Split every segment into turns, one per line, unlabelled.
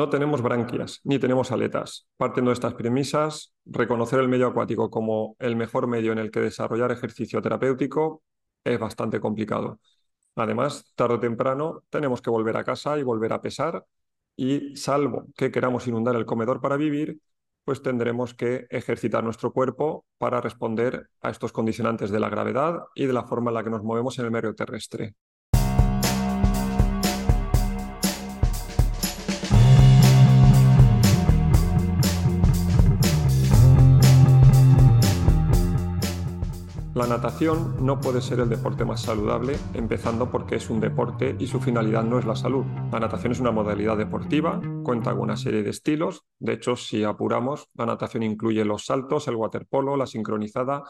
No tenemos branquias ni tenemos aletas. Partiendo de estas premisas, reconocer el medio acuático como el mejor medio en el que desarrollar ejercicio terapéutico es bastante complicado. Además, tarde o temprano tenemos que volver a casa y volver a pesar y salvo que queramos inundar el comedor para vivir, pues tendremos que ejercitar nuestro cuerpo para responder a estos condicionantes de la gravedad y de la forma en la que nos movemos en el medio terrestre. La natación no puede ser el deporte más saludable, empezando porque es un deporte y su finalidad no es la salud. La natación es una modalidad deportiva, cuenta con una serie de estilos. De hecho, si apuramos, la natación incluye los saltos, el waterpolo, la sincronizada.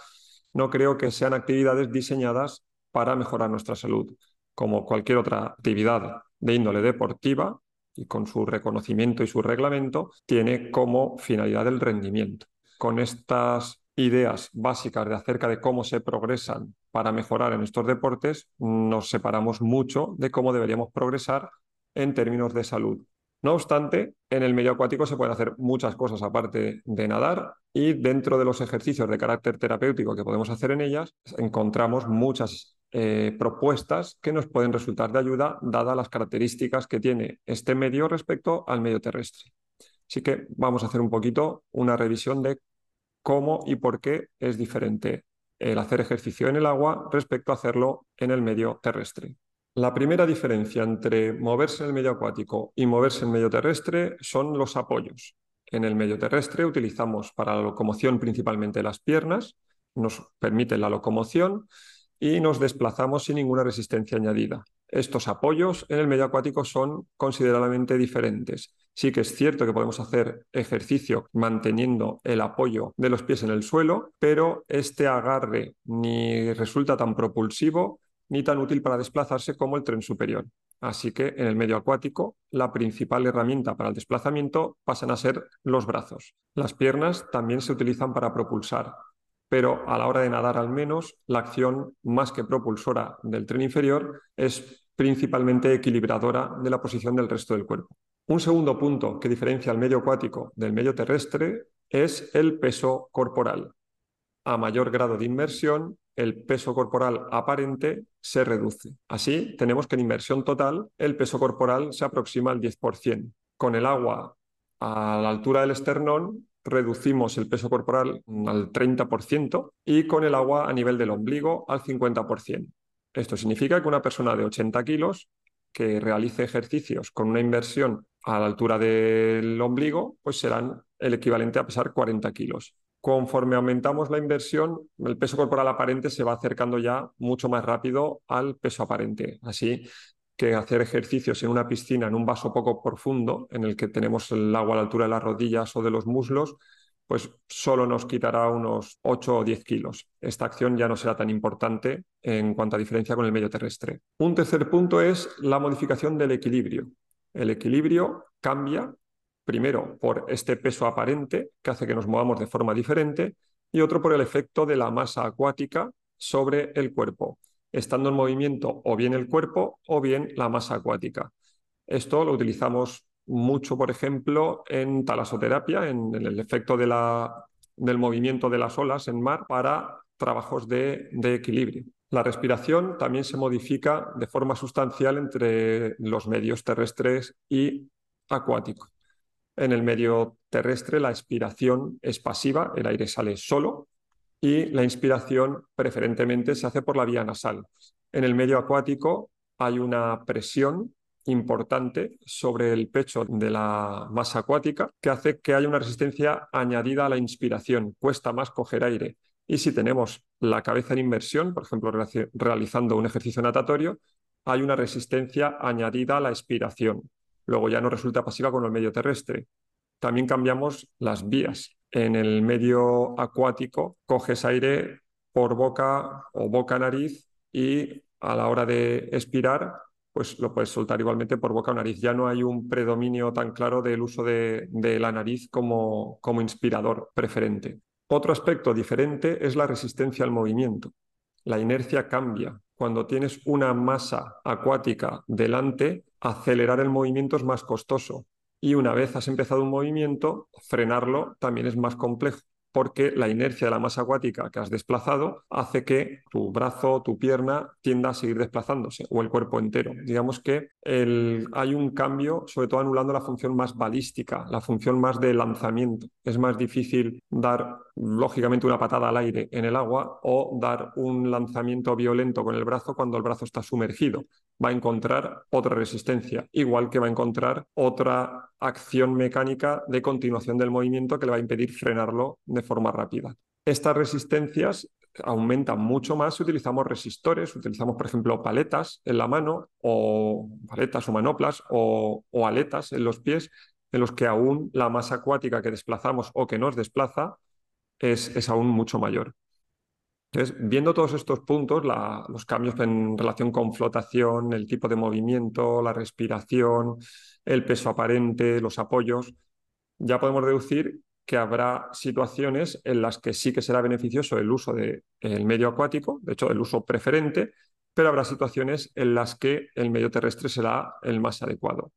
No creo que sean actividades diseñadas para mejorar nuestra salud. Como cualquier otra actividad de índole deportiva, y con su reconocimiento y su reglamento, tiene como finalidad el rendimiento. Con estas ideas básicas de acerca de cómo se progresan para mejorar en estos deportes, nos separamos mucho de cómo deberíamos progresar en términos de salud. No obstante, en el medio acuático se pueden hacer muchas cosas aparte de nadar y dentro de los ejercicios de carácter terapéutico que podemos hacer en ellas, encontramos muchas eh, propuestas que nos pueden resultar de ayuda dadas las características que tiene este medio respecto al medio terrestre. Así que vamos a hacer un poquito una revisión de cómo y por qué es diferente el hacer ejercicio en el agua respecto a hacerlo en el medio terrestre. La primera diferencia entre moverse en el medio acuático y moverse en el medio terrestre son los apoyos. En el medio terrestre utilizamos para la locomoción principalmente las piernas, nos permite la locomoción y nos desplazamos sin ninguna resistencia añadida. Estos apoyos en el medio acuático son considerablemente diferentes. Sí que es cierto que podemos hacer ejercicio manteniendo el apoyo de los pies en el suelo, pero este agarre ni resulta tan propulsivo ni tan útil para desplazarse como el tren superior. Así que en el medio acuático la principal herramienta para el desplazamiento pasan a ser los brazos. Las piernas también se utilizan para propulsar, pero a la hora de nadar al menos la acción más que propulsora del tren inferior es principalmente equilibradora de la posición del resto del cuerpo. Un segundo punto que diferencia el medio acuático del medio terrestre es el peso corporal. A mayor grado de inmersión, el peso corporal aparente se reduce. Así, tenemos que en inmersión total el peso corporal se aproxima al 10%. Con el agua a la altura del esternón reducimos el peso corporal al 30% y con el agua a nivel del ombligo al 50%. Esto significa que una persona de 80 kilos que realice ejercicios con una inversión a la altura del ombligo, pues serán el equivalente a pesar 40 kilos. Conforme aumentamos la inversión, el peso corporal aparente se va acercando ya mucho más rápido al peso aparente. Así que hacer ejercicios en una piscina, en un vaso poco profundo, en el que tenemos el agua a la altura de las rodillas o de los muslos, pues solo nos quitará unos 8 o 10 kilos. Esta acción ya no será tan importante en cuanto a diferencia con el medio terrestre. Un tercer punto es la modificación del equilibrio. El equilibrio cambia primero por este peso aparente que hace que nos movamos de forma diferente y otro por el efecto de la masa acuática sobre el cuerpo estando en movimiento o bien el cuerpo o bien la masa acuática. Esto lo utilizamos mucho, por ejemplo, en talasoterapia, en, el efecto de la, del movimiento de las olas en mar para trabajos de, de equilibrio. La respiración también se modifica de forma sustancial entre los medios terrestres y acuáticos. En el medio terrestre la expiración es pasiva, el aire sale solo, y la inspiración preferentemente se hace por la vía nasal. En el medio acuático hay una presión importante sobre el pecho de la masa acuática que hace que haya una resistencia añadida a la inspiración. Cuesta más coger aire. Y si tenemos la cabeza en inversión, por ejemplo, realizando un ejercicio natatorio, hay una resistencia añadida a la expiración. Luego ya no resulta pasiva con el medio terrestre. También cambiamos las vías en el medio acuático coges aire por boca o boca-nariz y a la hora de expirar, pues lo puedes soltar igualmente por boca o nariz. Ya no hay un predominio tan claro del uso de, la nariz como, inspirador preferente. Otro aspecto diferente es la resistencia al movimiento. La inercia cambia. Cuando tienes una masa acuática delante, acelerar el movimiento es más costoso y una vez has empezado un movimiento, frenarlo también es más complejo porque la inercia de la masa acuática que has desplazado hace que tu brazo, tu pierna tienda a seguir desplazándose o el cuerpo entero. Digamos que hay un cambio, sobre todo anulando la función más balística, la función más de lanzamiento. Es más difícil dar, lógicamente, una patada al aire en el agua o dar un lanzamiento violento con el brazo cuando el brazo está sumergido. Va a encontrar otra resistencia, igual que va a encontrar otra acción mecánica de continuación del movimiento que le va a impedir frenarlo de forma rápida. Estas resistencias aumentan mucho más si utilizamos resistores, utilizamos, por ejemplo, paletas en la mano o paletas o manoplas o, aletas en los pies, en los que aún la masa acuática que desplazamos o que nos desplaza es, es aún mucho mayor. Entonces, viendo todos estos puntos, los cambios en relación con flotación, el tipo de movimiento, la respiración, el peso aparente, los apoyos, ya podemos deducir que habrá situaciones en las que sí que será beneficioso el uso del medio acuático, de hecho el uso preferente, pero habrá situaciones en las que el medio terrestre será el más adecuado.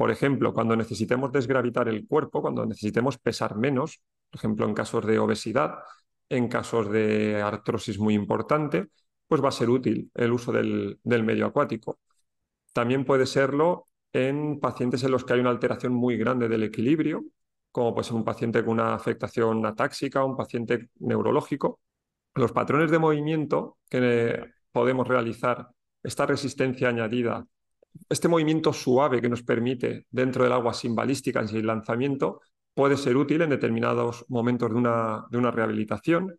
Por ejemplo, cuando necesitemos desgravitar el cuerpo, cuando necesitemos pesar menos, por ejemplo en casos de obesidad, en casos de artrosis muy importante, pues va a ser útil el uso del, medio acuático. También puede serlo en pacientes en los que hay una alteración muy grande del equilibrio, como puede ser un paciente con una afectación atáxica, un paciente neurológico. Los patrones de movimiento que podemos realizar, esta resistencia añadida, este movimiento suave que nos permite dentro del agua sin balística, sin lanzamiento, puede ser útil en determinados momentos de una, de una rehabilitación.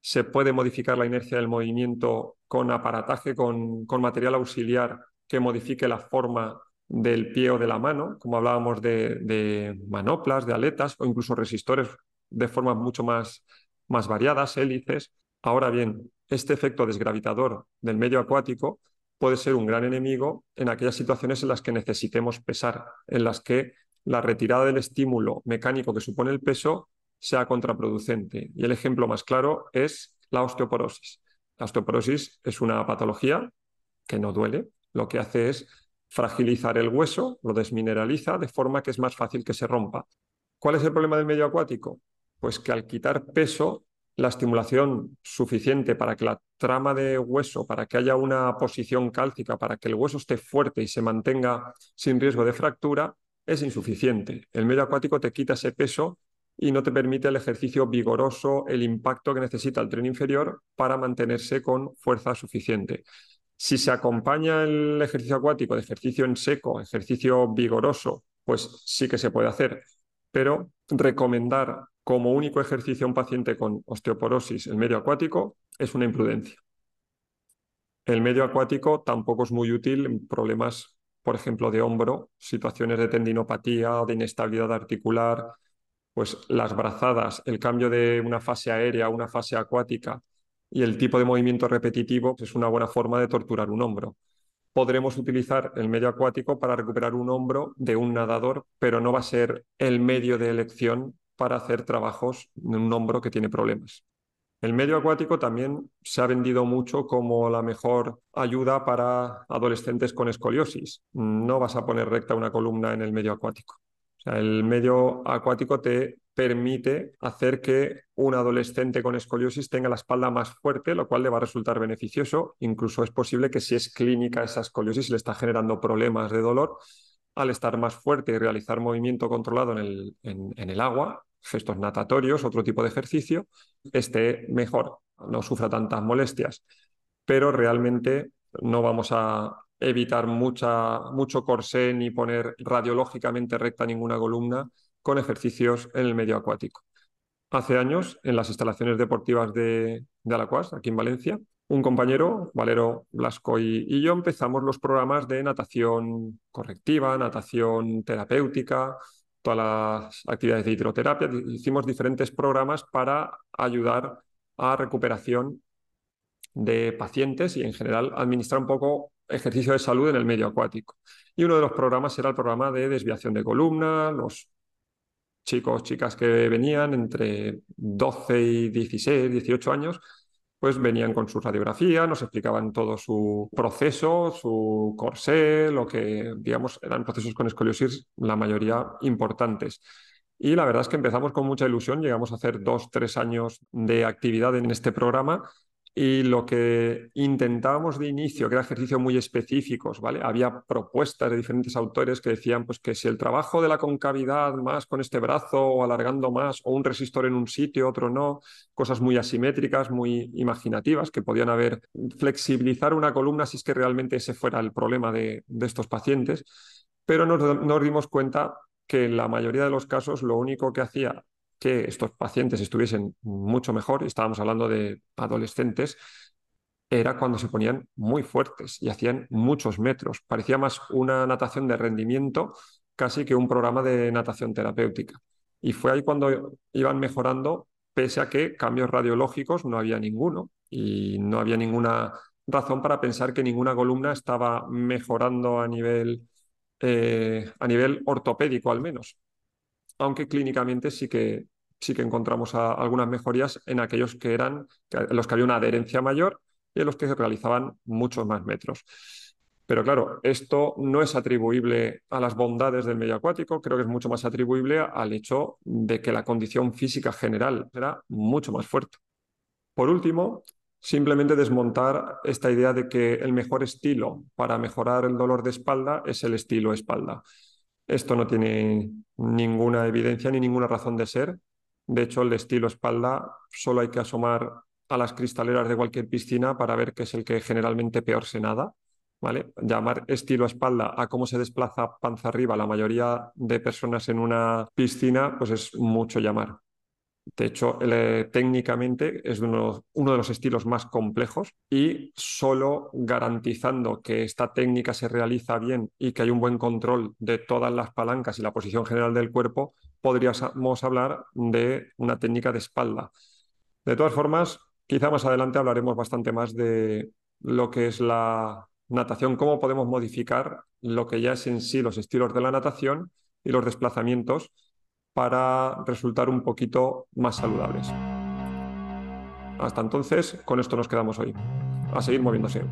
Se puede modificar la inercia del movimiento con aparataje, con, con material auxiliar que modifique la forma del pie o de la mano, como hablábamos de, de, manoplas, de aletas o incluso resistores de formas mucho más, más variadas, hélices. Ahora bien, este efecto desgravitador del medio acuático puede ser un gran enemigo en aquellas situaciones en las que necesitemos pesar, en las que la retirada del estímulo mecánico que supone el peso sea contraproducente. Y el ejemplo más claro es la osteoporosis. La osteoporosis es una patología que no duele, lo que hace es fragilizar el hueso, lo desmineraliza de forma que es más fácil que se rompa. ¿Cuál es el problema del medio acuático? Pues que al quitar peso, la estimulación suficiente para que la trama de hueso, para que haya una posición cálcica, para que el hueso esté fuerte y se mantenga sin riesgo de fractura, es insuficiente. El medio acuático te quita ese peso y no te permite el ejercicio vigoroso, el impacto que necesita el tren inferior para mantenerse con fuerza suficiente. Si se acompaña el ejercicio acuático de ejercicio en seco, ejercicio vigoroso, pues sí que se puede hacer. Pero recomendar como único ejercicio a un paciente con osteoporosis el medio acuático es una imprudencia. El medio acuático tampoco es muy útil en problemas por ejemplo, de hombro, situaciones de tendinopatía de inestabilidad articular, pues las brazadas, el cambio de una fase aérea a una fase acuática y el tipo de movimiento repetitivo es una buena forma de torturar un hombro. Podremos utilizar el medio acuático para recuperar un hombro de un nadador, pero no va a ser el medio de elección para hacer trabajos en un hombro que tiene problemas. El medio acuático también se ha vendido mucho como la mejor ayuda para adolescentes con escoliosis. No vas a poner recta una columna en el medio acuático. el medio acuático te permite hacer que un adolescente con escoliosis tenga la espalda más fuerte, lo cual le va a resultar beneficioso. Incluso es posible que si es clínica esa escoliosis le está generando problemas de dolor, al estar más fuerte y realizar movimiento controlado en el, agua, gestos natatorios, otro tipo de ejercicio, esté mejor, no sufra tantas molestias. Pero realmente no vamos a evitar mucho corsé ni poner radiológicamente recta ninguna columna con ejercicios en el medio acuático. Hace años, en las instalaciones deportivas de, de Alacuas, aquí en Valencia, un compañero, Valero Blasco y, yo, empezamos los programas de natación correctiva, natación terapéutica, todas las actividades de hidroterapia, hicimos diferentes programas para ayudar a recuperación de pacientes y en general administrar un poco ejercicio de salud en el medio acuático. Y uno de los programas era el programa de desviación de columna, los chicos, chicas que venían entre 12 y 16, 18 años, pues venían con su radiografía, nos explicaban todo su proceso, su corsé, lo que, digamos, eran procesos con escoliosis, la mayoría importantes. Y la verdad es que empezamos con mucha ilusión, llegamos a hacer dos, tres años de actividad en este programa y lo que intentábamos de inicio, que era ejercicios muy específicos, ¿vale? Había propuestas de diferentes autores que decían pues, que si el trabajo de la concavidad más con este brazo o alargando más, o un resistor en un sitio, otro no, cosas muy asimétricas, muy imaginativas, que podían haber flexibilizar una columna si es que realmente ese fuera el problema de, estos pacientes. Pero nos, nos dimos cuenta que en la mayoría de los casos lo único que hacía que estos pacientes estuviesen mucho mejor, y estábamos hablando de adolescentes, era cuando se ponían muy fuertes y hacían muchos metros. Parecía más una natación de rendimiento casi que un programa de natación terapéutica. Y fue ahí cuando iban mejorando, pese a que cambios radiológicos no había ninguno y no había ninguna razón para pensar que ninguna columna estaba mejorando a nivel, eh, a nivel ortopédico al menos aunque clínicamente sí que, sí que encontramos algunas mejorías en aquellos que eran, en los que había una adherencia mayor y en los que se realizaban muchos más metros. Pero claro, esto no es atribuible a las bondades del medio acuático, creo que es mucho más atribuible al hecho de que la condición física general era mucho más fuerte. Por último, simplemente desmontar esta idea de que el mejor estilo para mejorar el dolor de espalda es el estilo espalda. Esto no tiene ninguna evidencia ni ninguna razón de ser. De hecho, el estilo espalda solo hay que asomar a las cristaleras de cualquier piscina para ver que es el que generalmente peor se nada. ¿vale? Llamar estilo espalda a cómo se desplaza panza arriba la mayoría de personas en una piscina, pues es mucho llamar. De hecho, eh, técnicamente es uno, uno, de los estilos más complejos y solo garantizando que esta técnica se realiza bien y que hay un buen control de todas las palancas y la posición general del cuerpo, podríamos hablar de una técnica de espalda. De todas formas, quizá más adelante hablaremos bastante más de lo que es la natación, cómo podemos modificar lo que ya es en sí los estilos de la natación y los desplazamientos para resultar un poquito más saludables. Hasta entonces, con esto nos quedamos hoy. A seguir moviéndose.